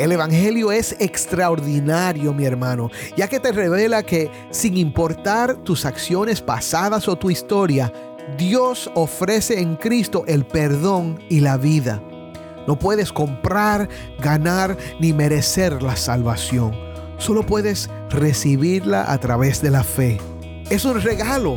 El Evangelio es extraordinario, mi hermano, ya que te revela que sin importar tus acciones pasadas o tu historia, Dios ofrece en Cristo el perdón y la vida. No puedes comprar, ganar ni merecer la salvación. Solo puedes recibirla a través de la fe. Es un regalo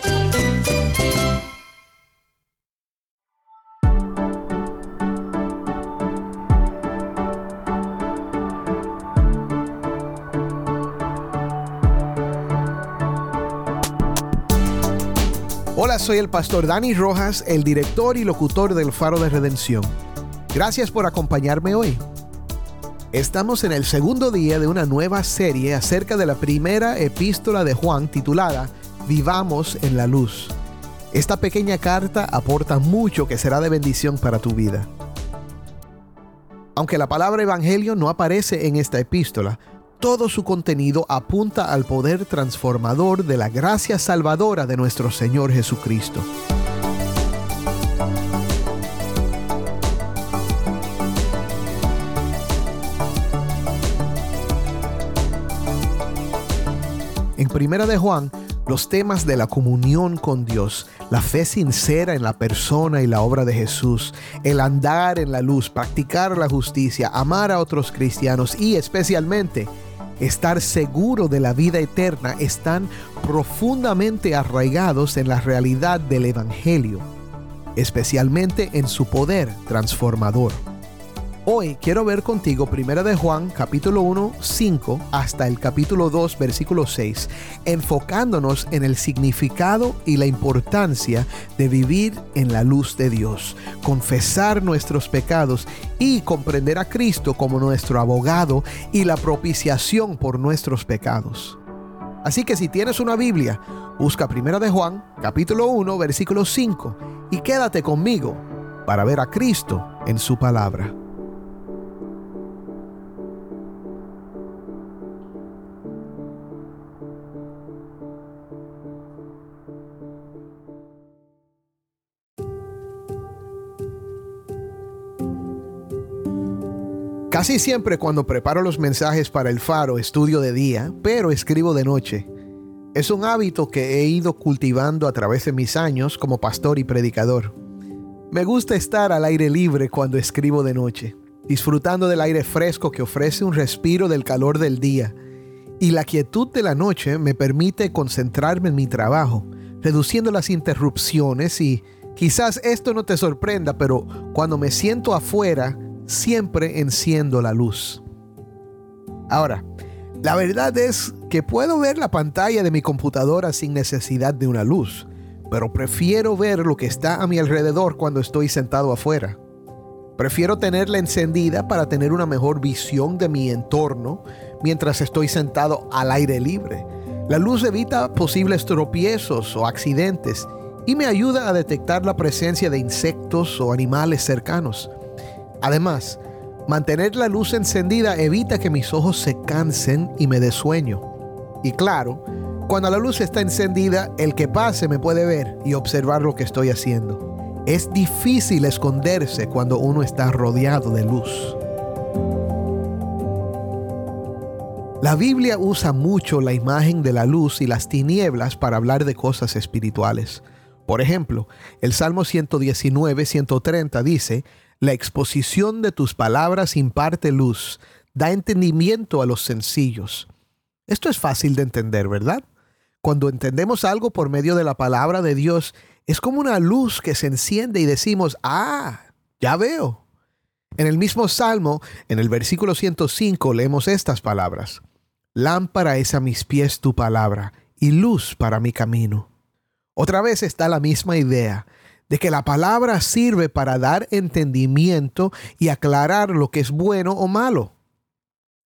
Soy el pastor Dani Rojas, el director y locutor del Faro de Redención. Gracias por acompañarme hoy. Estamos en el segundo día de una nueva serie acerca de la primera epístola de Juan titulada Vivamos en la Luz. Esta pequeña carta aporta mucho que será de bendición para tu vida. Aunque la palabra evangelio no aparece en esta epístola, todo su contenido apunta al poder transformador de la gracia salvadora de nuestro Señor Jesucristo. En Primera de Juan, los temas de la comunión con Dios, la fe sincera en la persona y la obra de Jesús, el andar en la luz, practicar la justicia, amar a otros cristianos y especialmente estar seguro de la vida eterna están profundamente arraigados en la realidad del Evangelio, especialmente en su poder transformador. Hoy quiero ver contigo 1 de Juan capítulo 1, 5 hasta el capítulo 2, versículo 6, enfocándonos en el significado y la importancia de vivir en la luz de Dios, confesar nuestros pecados y comprender a Cristo como nuestro abogado y la propiciación por nuestros pecados. Así que si tienes una Biblia, busca 1 de Juan capítulo 1, versículo 5 y quédate conmigo para ver a Cristo en su palabra. Casi siempre cuando preparo los mensajes para el faro estudio de día, pero escribo de noche. Es un hábito que he ido cultivando a través de mis años como pastor y predicador. Me gusta estar al aire libre cuando escribo de noche, disfrutando del aire fresco que ofrece un respiro del calor del día. Y la quietud de la noche me permite concentrarme en mi trabajo, reduciendo las interrupciones y quizás esto no te sorprenda, pero cuando me siento afuera, siempre enciendo la luz. Ahora, la verdad es que puedo ver la pantalla de mi computadora sin necesidad de una luz, pero prefiero ver lo que está a mi alrededor cuando estoy sentado afuera. Prefiero tenerla encendida para tener una mejor visión de mi entorno mientras estoy sentado al aire libre. La luz evita posibles tropiezos o accidentes y me ayuda a detectar la presencia de insectos o animales cercanos. Además, mantener la luz encendida evita que mis ojos se cansen y me dé sueño. Y claro, cuando la luz está encendida, el que pase me puede ver y observar lo que estoy haciendo. Es difícil esconderse cuando uno está rodeado de luz. La Biblia usa mucho la imagen de la luz y las tinieblas para hablar de cosas espirituales. Por ejemplo, el Salmo 119, 130 dice, la exposición de tus palabras imparte luz, da entendimiento a los sencillos. Esto es fácil de entender, ¿verdad? Cuando entendemos algo por medio de la palabra de Dios, es como una luz que se enciende y decimos, ah, ya veo. En el mismo Salmo, en el versículo 105, leemos estas palabras. Lámpara es a mis pies tu palabra y luz para mi camino. Otra vez está la misma idea de que la palabra sirve para dar entendimiento y aclarar lo que es bueno o malo.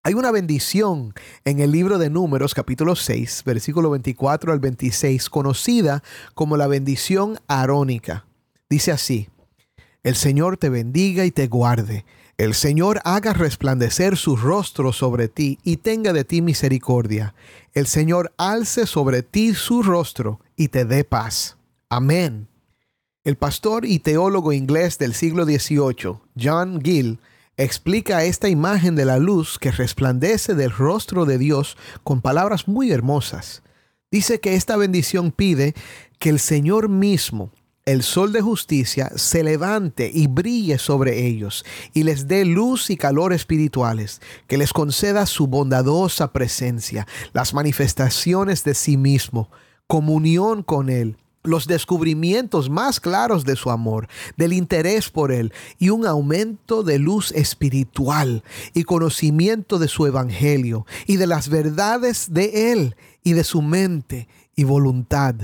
Hay una bendición en el libro de Números capítulo 6, versículo 24 al 26, conocida como la bendición arónica. Dice así, el Señor te bendiga y te guarde. El Señor haga resplandecer su rostro sobre ti y tenga de ti misericordia. El Señor alce sobre ti su rostro y te dé paz. Amén. El pastor y teólogo inglés del siglo XVIII, John Gill, explica esta imagen de la luz que resplandece del rostro de Dios con palabras muy hermosas. Dice que esta bendición pide que el Señor mismo, el sol de justicia, se levante y brille sobre ellos y les dé luz y calor espirituales, que les conceda su bondadosa presencia, las manifestaciones de sí mismo, comunión con Él los descubrimientos más claros de su amor, del interés por Él y un aumento de luz espiritual y conocimiento de su evangelio y de las verdades de Él y de su mente y voluntad.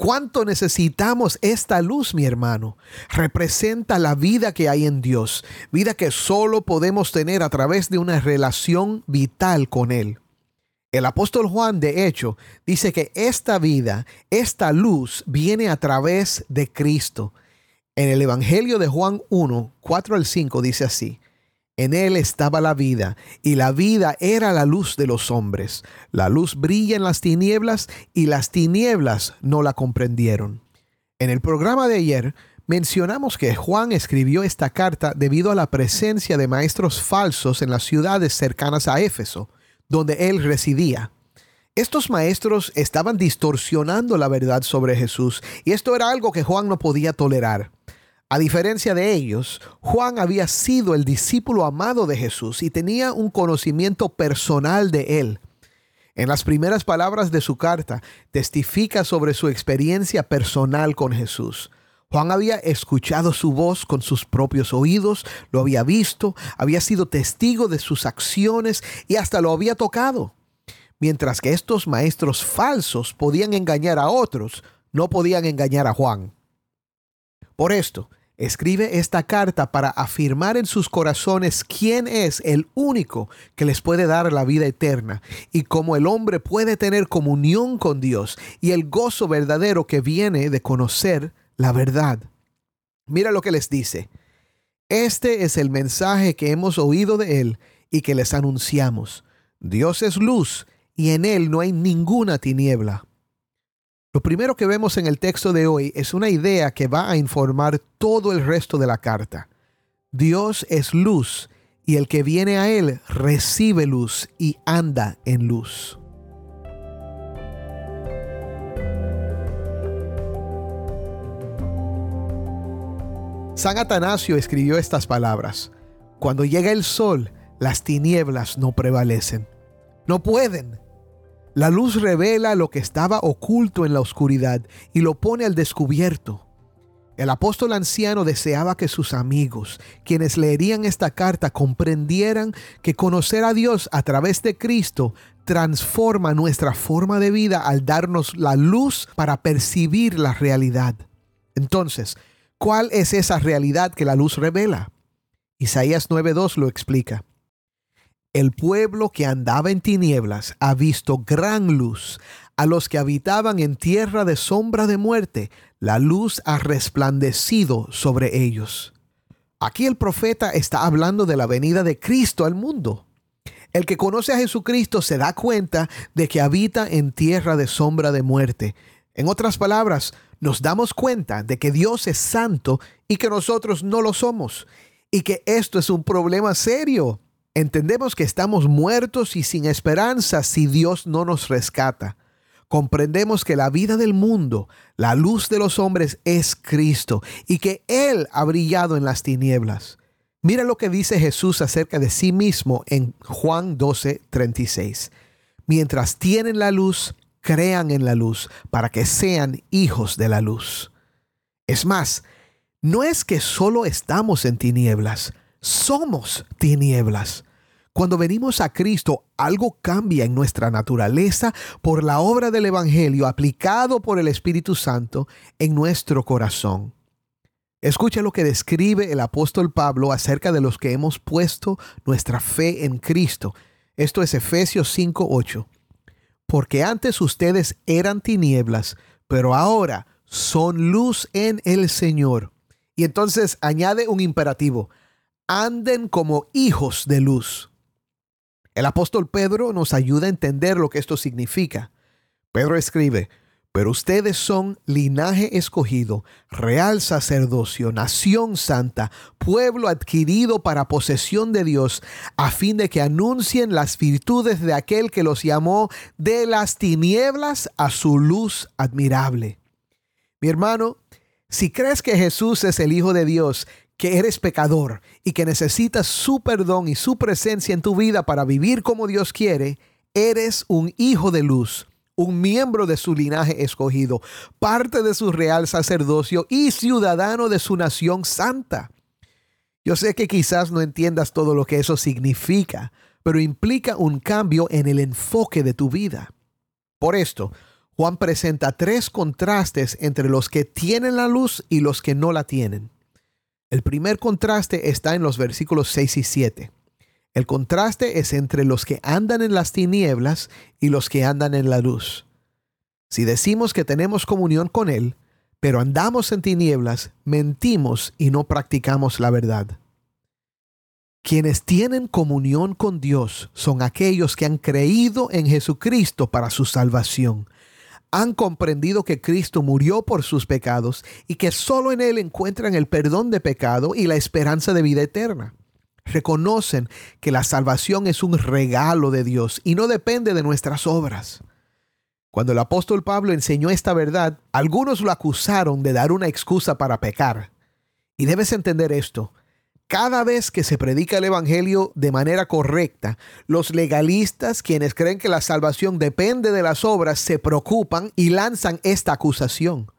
¿Cuánto necesitamos esta luz, mi hermano? Representa la vida que hay en Dios, vida que solo podemos tener a través de una relación vital con Él. El apóstol Juan, de hecho, dice que esta vida, esta luz, viene a través de Cristo. En el Evangelio de Juan 1, 4 al 5 dice así, en él estaba la vida, y la vida era la luz de los hombres. La luz brilla en las tinieblas, y las tinieblas no la comprendieron. En el programa de ayer mencionamos que Juan escribió esta carta debido a la presencia de maestros falsos en las ciudades cercanas a Éfeso donde él residía. Estos maestros estaban distorsionando la verdad sobre Jesús y esto era algo que Juan no podía tolerar. A diferencia de ellos, Juan había sido el discípulo amado de Jesús y tenía un conocimiento personal de él. En las primeras palabras de su carta, testifica sobre su experiencia personal con Jesús. Juan había escuchado su voz con sus propios oídos, lo había visto, había sido testigo de sus acciones y hasta lo había tocado. Mientras que estos maestros falsos podían engañar a otros, no podían engañar a Juan. Por esto, escribe esta carta para afirmar en sus corazones quién es el único que les puede dar la vida eterna y cómo el hombre puede tener comunión con Dios y el gozo verdadero que viene de conocer la verdad. Mira lo que les dice. Este es el mensaje que hemos oído de Él y que les anunciamos. Dios es luz y en Él no hay ninguna tiniebla. Lo primero que vemos en el texto de hoy es una idea que va a informar todo el resto de la carta. Dios es luz y el que viene a Él recibe luz y anda en luz. San Atanasio escribió estas palabras. Cuando llega el sol, las tinieblas no prevalecen. No pueden. La luz revela lo que estaba oculto en la oscuridad y lo pone al descubierto. El apóstol anciano deseaba que sus amigos, quienes leerían esta carta, comprendieran que conocer a Dios a través de Cristo transforma nuestra forma de vida al darnos la luz para percibir la realidad. Entonces, ¿Cuál es esa realidad que la luz revela? Isaías 9.2 lo explica. El pueblo que andaba en tinieblas ha visto gran luz. A los que habitaban en tierra de sombra de muerte, la luz ha resplandecido sobre ellos. Aquí el profeta está hablando de la venida de Cristo al mundo. El que conoce a Jesucristo se da cuenta de que habita en tierra de sombra de muerte. En otras palabras, nos damos cuenta de que Dios es santo y que nosotros no lo somos, y que esto es un problema serio. Entendemos que estamos muertos y sin esperanza si Dios no nos rescata. Comprendemos que la vida del mundo, la luz de los hombres es Cristo y que Él ha brillado en las tinieblas. Mira lo que dice Jesús acerca de sí mismo en Juan 12, 36. Mientras tienen la luz, crean en la luz para que sean hijos de la luz. Es más, no es que solo estamos en tinieblas, somos tinieblas. Cuando venimos a Cristo, algo cambia en nuestra naturaleza por la obra del Evangelio aplicado por el Espíritu Santo en nuestro corazón. Escucha lo que describe el apóstol Pablo acerca de los que hemos puesto nuestra fe en Cristo. Esto es Efesios 5:8. Porque antes ustedes eran tinieblas, pero ahora son luz en el Señor. Y entonces añade un imperativo. Anden como hijos de luz. El apóstol Pedro nos ayuda a entender lo que esto significa. Pedro escribe, pero ustedes son linaje escogido, real sacerdocio, nación santa, pueblo adquirido para posesión de Dios, a fin de que anuncien las virtudes de aquel que los llamó de las tinieblas a su luz admirable. Mi hermano, si crees que Jesús es el Hijo de Dios, que eres pecador y que necesitas su perdón y su presencia en tu vida para vivir como Dios quiere, eres un hijo de luz un miembro de su linaje escogido, parte de su real sacerdocio y ciudadano de su nación santa. Yo sé que quizás no entiendas todo lo que eso significa, pero implica un cambio en el enfoque de tu vida. Por esto, Juan presenta tres contrastes entre los que tienen la luz y los que no la tienen. El primer contraste está en los versículos 6 y 7. El contraste es entre los que andan en las tinieblas y los que andan en la luz. Si decimos que tenemos comunión con Él, pero andamos en tinieblas, mentimos y no practicamos la verdad. Quienes tienen comunión con Dios son aquellos que han creído en Jesucristo para su salvación. Han comprendido que Cristo murió por sus pecados y que solo en Él encuentran el perdón de pecado y la esperanza de vida eterna reconocen que la salvación es un regalo de Dios y no depende de nuestras obras. Cuando el apóstol Pablo enseñó esta verdad, algunos lo acusaron de dar una excusa para pecar. Y debes entender esto. Cada vez que se predica el Evangelio de manera correcta, los legalistas, quienes creen que la salvación depende de las obras, se preocupan y lanzan esta acusación.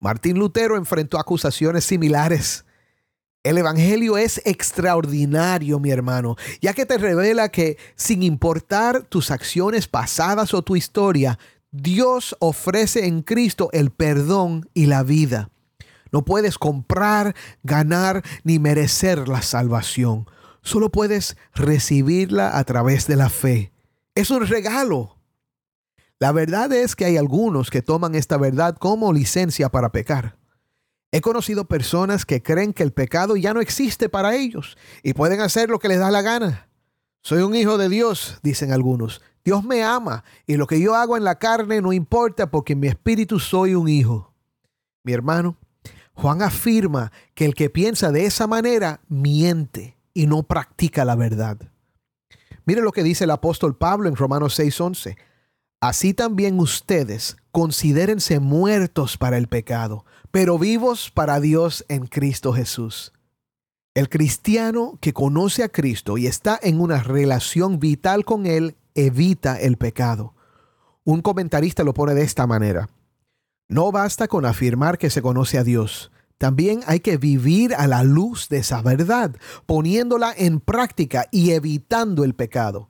Martín Lutero enfrentó acusaciones similares. El Evangelio es extraordinario, mi hermano, ya que te revela que sin importar tus acciones pasadas o tu historia, Dios ofrece en Cristo el perdón y la vida. No puedes comprar, ganar ni merecer la salvación. Solo puedes recibirla a través de la fe. Es un regalo. La verdad es que hay algunos que toman esta verdad como licencia para pecar. He conocido personas que creen que el pecado ya no existe para ellos y pueden hacer lo que les da la gana. Soy un hijo de Dios, dicen algunos. Dios me ama y lo que yo hago en la carne no importa porque en mi espíritu soy un hijo. Mi hermano, Juan afirma que el que piensa de esa manera miente y no practica la verdad. Mire lo que dice el apóstol Pablo en Romanos 6:11. Así también ustedes considérense muertos para el pecado, pero vivos para Dios en Cristo Jesús. El cristiano que conoce a Cristo y está en una relación vital con Él evita el pecado. Un comentarista lo pone de esta manera. No basta con afirmar que se conoce a Dios. También hay que vivir a la luz de esa verdad, poniéndola en práctica y evitando el pecado.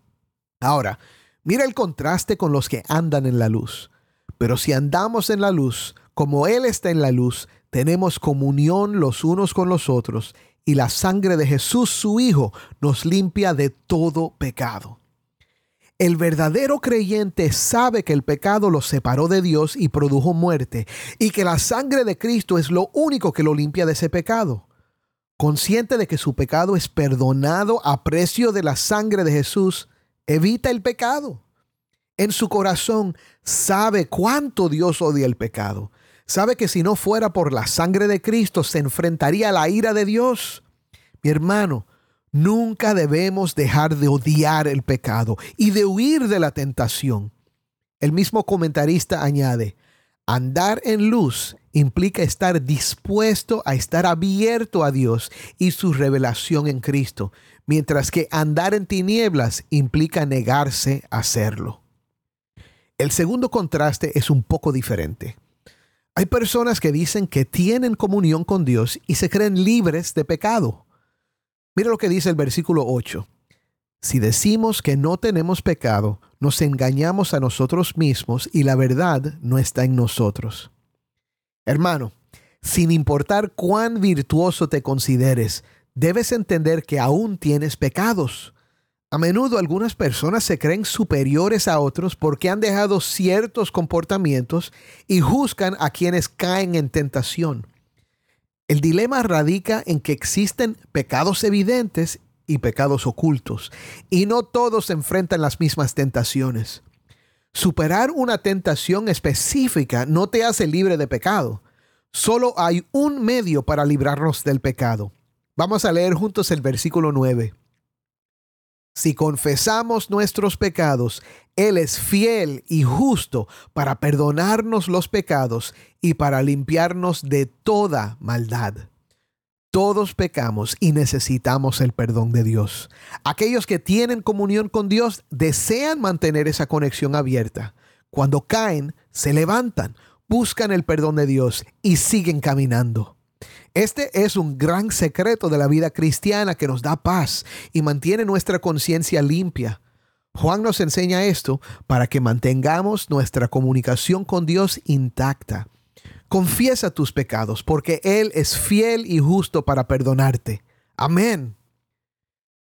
Ahora, Mira el contraste con los que andan en la luz. Pero si andamos en la luz, como Él está en la luz, tenemos comunión los unos con los otros, y la sangre de Jesús su Hijo nos limpia de todo pecado. El verdadero creyente sabe que el pecado lo separó de Dios y produjo muerte, y que la sangre de Cristo es lo único que lo limpia de ese pecado. Consciente de que su pecado es perdonado a precio de la sangre de Jesús, evita el pecado. En su corazón sabe cuánto Dios odia el pecado. Sabe que si no fuera por la sangre de Cristo se enfrentaría a la ira de Dios. Mi hermano, nunca debemos dejar de odiar el pecado y de huir de la tentación. El mismo comentarista añade, andar en luz implica estar dispuesto a estar abierto a Dios y su revelación en Cristo mientras que andar en tinieblas implica negarse a hacerlo. El segundo contraste es un poco diferente. Hay personas que dicen que tienen comunión con Dios y se creen libres de pecado. Mira lo que dice el versículo 8. Si decimos que no tenemos pecado, nos engañamos a nosotros mismos y la verdad no está en nosotros. Hermano, sin importar cuán virtuoso te consideres, debes entender que aún tienes pecados. A menudo algunas personas se creen superiores a otros porque han dejado ciertos comportamientos y juzgan a quienes caen en tentación. El dilema radica en que existen pecados evidentes y pecados ocultos, y no todos enfrentan las mismas tentaciones. Superar una tentación específica no te hace libre de pecado. Solo hay un medio para librarnos del pecado. Vamos a leer juntos el versículo 9. Si confesamos nuestros pecados, Él es fiel y justo para perdonarnos los pecados y para limpiarnos de toda maldad. Todos pecamos y necesitamos el perdón de Dios. Aquellos que tienen comunión con Dios desean mantener esa conexión abierta. Cuando caen, se levantan, buscan el perdón de Dios y siguen caminando. Este es un gran secreto de la vida cristiana que nos da paz y mantiene nuestra conciencia limpia. Juan nos enseña esto para que mantengamos nuestra comunicación con Dios intacta. Confiesa tus pecados porque Él es fiel y justo para perdonarte. Amén.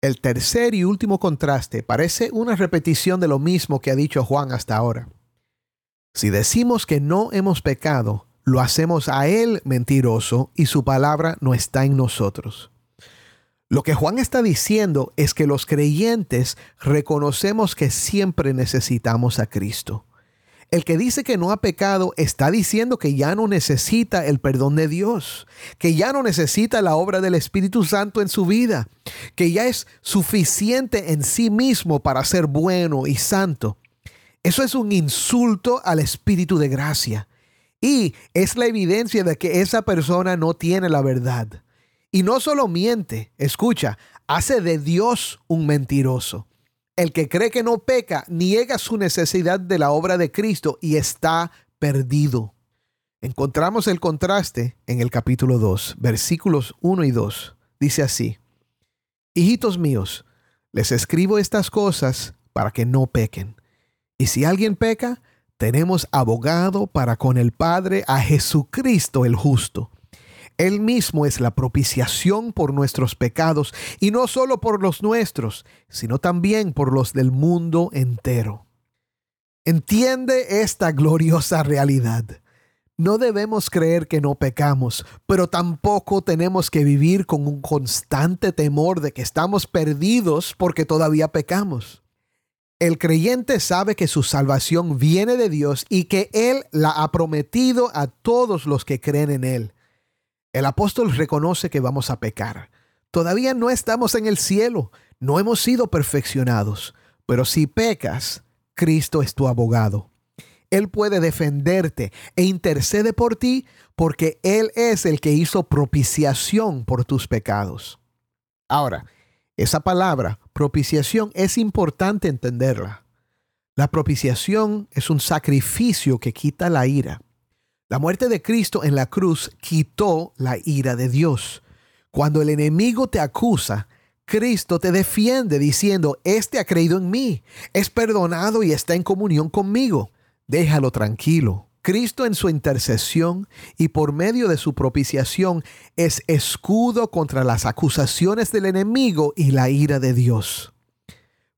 El tercer y último contraste parece una repetición de lo mismo que ha dicho Juan hasta ahora. Si decimos que no hemos pecado, lo hacemos a Él mentiroso y su palabra no está en nosotros. Lo que Juan está diciendo es que los creyentes reconocemos que siempre necesitamos a Cristo. El que dice que no ha pecado está diciendo que ya no necesita el perdón de Dios, que ya no necesita la obra del Espíritu Santo en su vida, que ya es suficiente en sí mismo para ser bueno y santo. Eso es un insulto al Espíritu de gracia. Y es la evidencia de que esa persona no tiene la verdad. Y no solo miente, escucha, hace de Dios un mentiroso. El que cree que no peca niega su necesidad de la obra de Cristo y está perdido. Encontramos el contraste en el capítulo 2, versículos 1 y 2. Dice así, Hijitos míos, les escribo estas cosas para que no pequen. Y si alguien peca, tenemos abogado para con el Padre a Jesucristo el justo. Él mismo es la propiciación por nuestros pecados, y no solo por los nuestros, sino también por los del mundo entero. Entiende esta gloriosa realidad. No debemos creer que no pecamos, pero tampoco tenemos que vivir con un constante temor de que estamos perdidos porque todavía pecamos. El creyente sabe que su salvación viene de Dios y que Él la ha prometido a todos los que creen en Él. El apóstol reconoce que vamos a pecar. Todavía no estamos en el cielo, no hemos sido perfeccionados, pero si pecas, Cristo es tu abogado. Él puede defenderte e intercede por ti porque Él es el que hizo propiciación por tus pecados. Ahora, esa palabra, propiciación, es importante entenderla. La propiciación es un sacrificio que quita la ira. La muerte de Cristo en la cruz quitó la ira de Dios. Cuando el enemigo te acusa, Cristo te defiende diciendo, Este ha creído en mí, es perdonado y está en comunión conmigo. Déjalo tranquilo. Cristo en su intercesión y por medio de su propiciación es escudo contra las acusaciones del enemigo y la ira de Dios.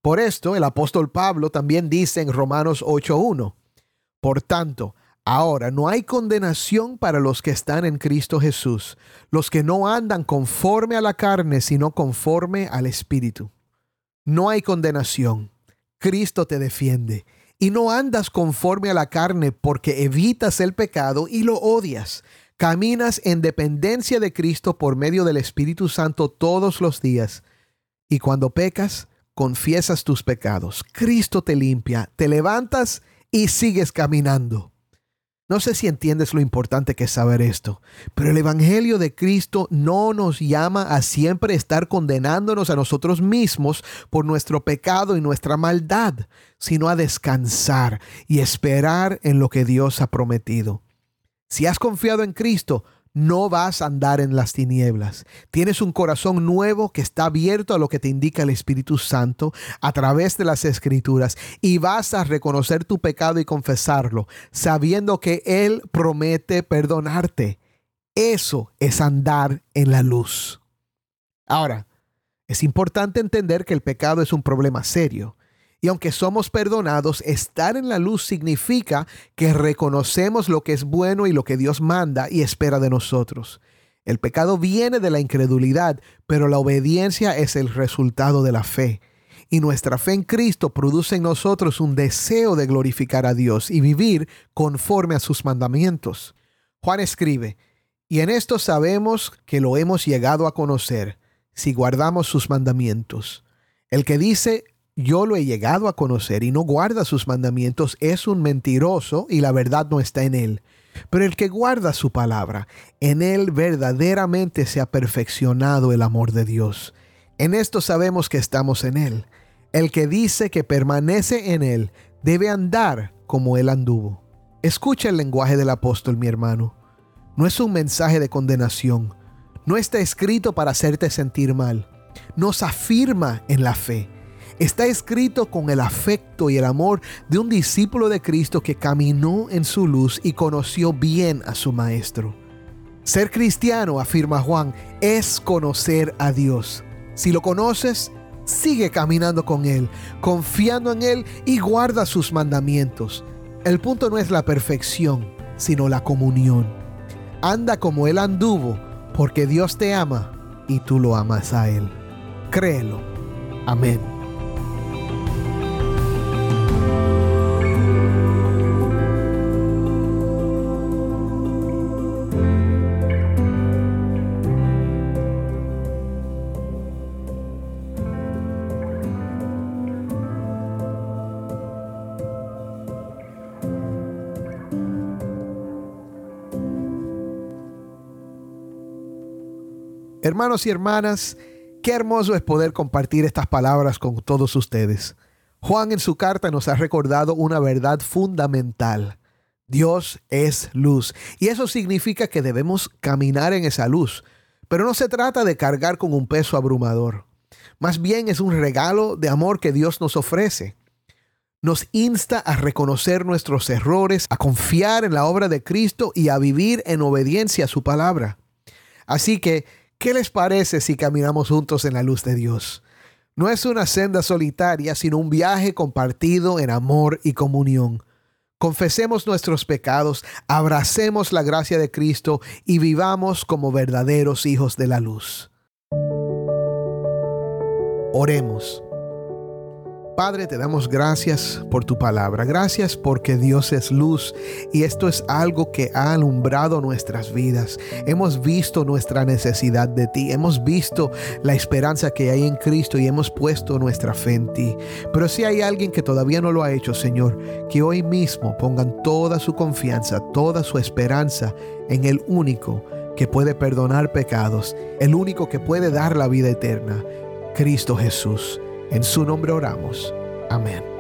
Por esto el apóstol Pablo también dice en Romanos 8.1, Por tanto, ahora no hay condenación para los que están en Cristo Jesús, los que no andan conforme a la carne, sino conforme al Espíritu. No hay condenación. Cristo te defiende y no andas conforme a la carne porque evitas el pecado y lo odias. Caminas en dependencia de Cristo por medio del Espíritu Santo todos los días. Y cuando pecas, confiesas tus pecados. Cristo te limpia, te levantas y sigues caminando. No sé si entiendes lo importante que es saber esto, pero el Evangelio de Cristo no nos llama a siempre estar condenándonos a nosotros mismos por nuestro pecado y nuestra maldad, sino a descansar y esperar en lo que Dios ha prometido. Si has confiado en Cristo, no vas a andar en las tinieblas. Tienes un corazón nuevo que está abierto a lo que te indica el Espíritu Santo a través de las escrituras y vas a reconocer tu pecado y confesarlo, sabiendo que Él promete perdonarte. Eso es andar en la luz. Ahora, es importante entender que el pecado es un problema serio. Y aunque somos perdonados, estar en la luz significa que reconocemos lo que es bueno y lo que Dios manda y espera de nosotros. El pecado viene de la incredulidad, pero la obediencia es el resultado de la fe. Y nuestra fe en Cristo produce en nosotros un deseo de glorificar a Dios y vivir conforme a sus mandamientos. Juan escribe, y en esto sabemos que lo hemos llegado a conocer, si guardamos sus mandamientos. El que dice, yo lo he llegado a conocer y no guarda sus mandamientos, es un mentiroso y la verdad no está en él. Pero el que guarda su palabra, en él verdaderamente se ha perfeccionado el amor de Dios. En esto sabemos que estamos en él. El que dice que permanece en él debe andar como él anduvo. Escucha el lenguaje del apóstol, mi hermano. No es un mensaje de condenación. No está escrito para hacerte sentir mal. Nos afirma en la fe está escrito con el afecto y el amor de un discípulo de Cristo que caminó en su luz y conoció bien a su Maestro. Ser cristiano, afirma Juan, es conocer a Dios. Si lo conoces, sigue caminando con Él, confiando en Él y guarda sus mandamientos. El punto no es la perfección, sino la comunión. Anda como Él anduvo, porque Dios te ama y tú lo amas a Él. Créelo. Amén. Hermanos y hermanas, qué hermoso es poder compartir estas palabras con todos ustedes. Juan en su carta nos ha recordado una verdad fundamental. Dios es luz. Y eso significa que debemos caminar en esa luz. Pero no se trata de cargar con un peso abrumador. Más bien es un regalo de amor que Dios nos ofrece. Nos insta a reconocer nuestros errores, a confiar en la obra de Cristo y a vivir en obediencia a su palabra. Así que ¿Qué les parece si caminamos juntos en la luz de Dios? No es una senda solitaria, sino un viaje compartido en amor y comunión. Confesemos nuestros pecados, abracemos la gracia de Cristo y vivamos como verdaderos hijos de la luz. Oremos. Padre, te damos gracias por tu palabra. Gracias porque Dios es luz y esto es algo que ha alumbrado nuestras vidas. Hemos visto nuestra necesidad de ti. Hemos visto la esperanza que hay en Cristo y hemos puesto nuestra fe en ti. Pero si hay alguien que todavía no lo ha hecho, Señor, que hoy mismo pongan toda su confianza, toda su esperanza en el único que puede perdonar pecados, el único que puede dar la vida eterna, Cristo Jesús. En su nombre oramos. Amén.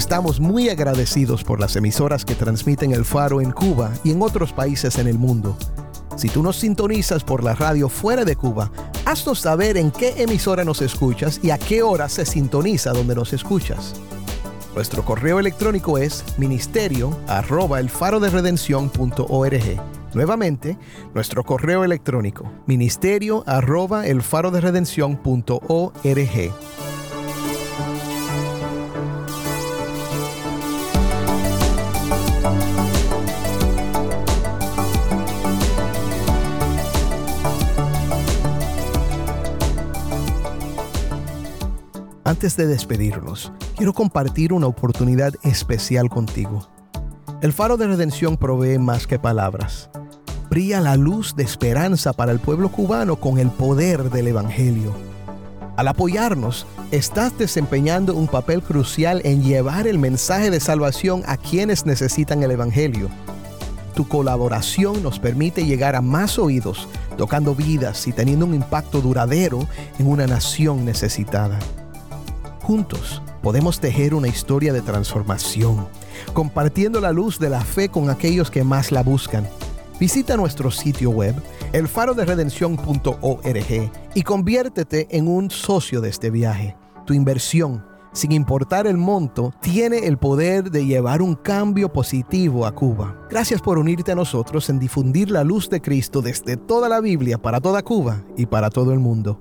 Estamos muy agradecidos por las emisoras que transmiten el faro en Cuba y en otros países en el mundo. Si tú nos sintonizas por la radio fuera de Cuba, haznos saber en qué emisora nos escuchas y a qué hora se sintoniza donde nos escuchas. Nuestro correo electrónico es ministerio arroba el faro de Nuevamente, nuestro correo electrónico ministerio arroba el faro de Antes de despedirnos, quiero compartir una oportunidad especial contigo. El faro de redención provee más que palabras. Brilla la luz de esperanza para el pueblo cubano con el poder del Evangelio. Al apoyarnos, estás desempeñando un papel crucial en llevar el mensaje de salvación a quienes necesitan el Evangelio. Tu colaboración nos permite llegar a más oídos, tocando vidas y teniendo un impacto duradero en una nación necesitada. Juntos podemos tejer una historia de transformación, compartiendo la luz de la fe con aquellos que más la buscan. Visita nuestro sitio web, elfaroderedención.org, y conviértete en un socio de este viaje. Tu inversión, sin importar el monto, tiene el poder de llevar un cambio positivo a Cuba. Gracias por unirte a nosotros en difundir la luz de Cristo desde toda la Biblia para toda Cuba y para todo el mundo.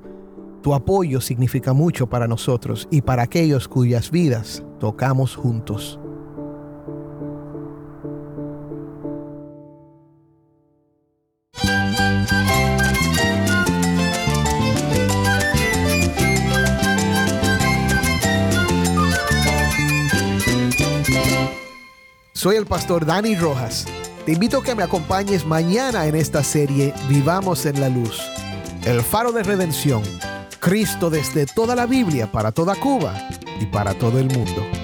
Tu apoyo significa mucho para nosotros y para aquellos cuyas vidas tocamos juntos. Soy el pastor Dani Rojas. Te invito a que me acompañes mañana en esta serie Vivamos en la Luz. El faro de redención. Cristo desde toda la Biblia para toda Cuba y para todo el mundo.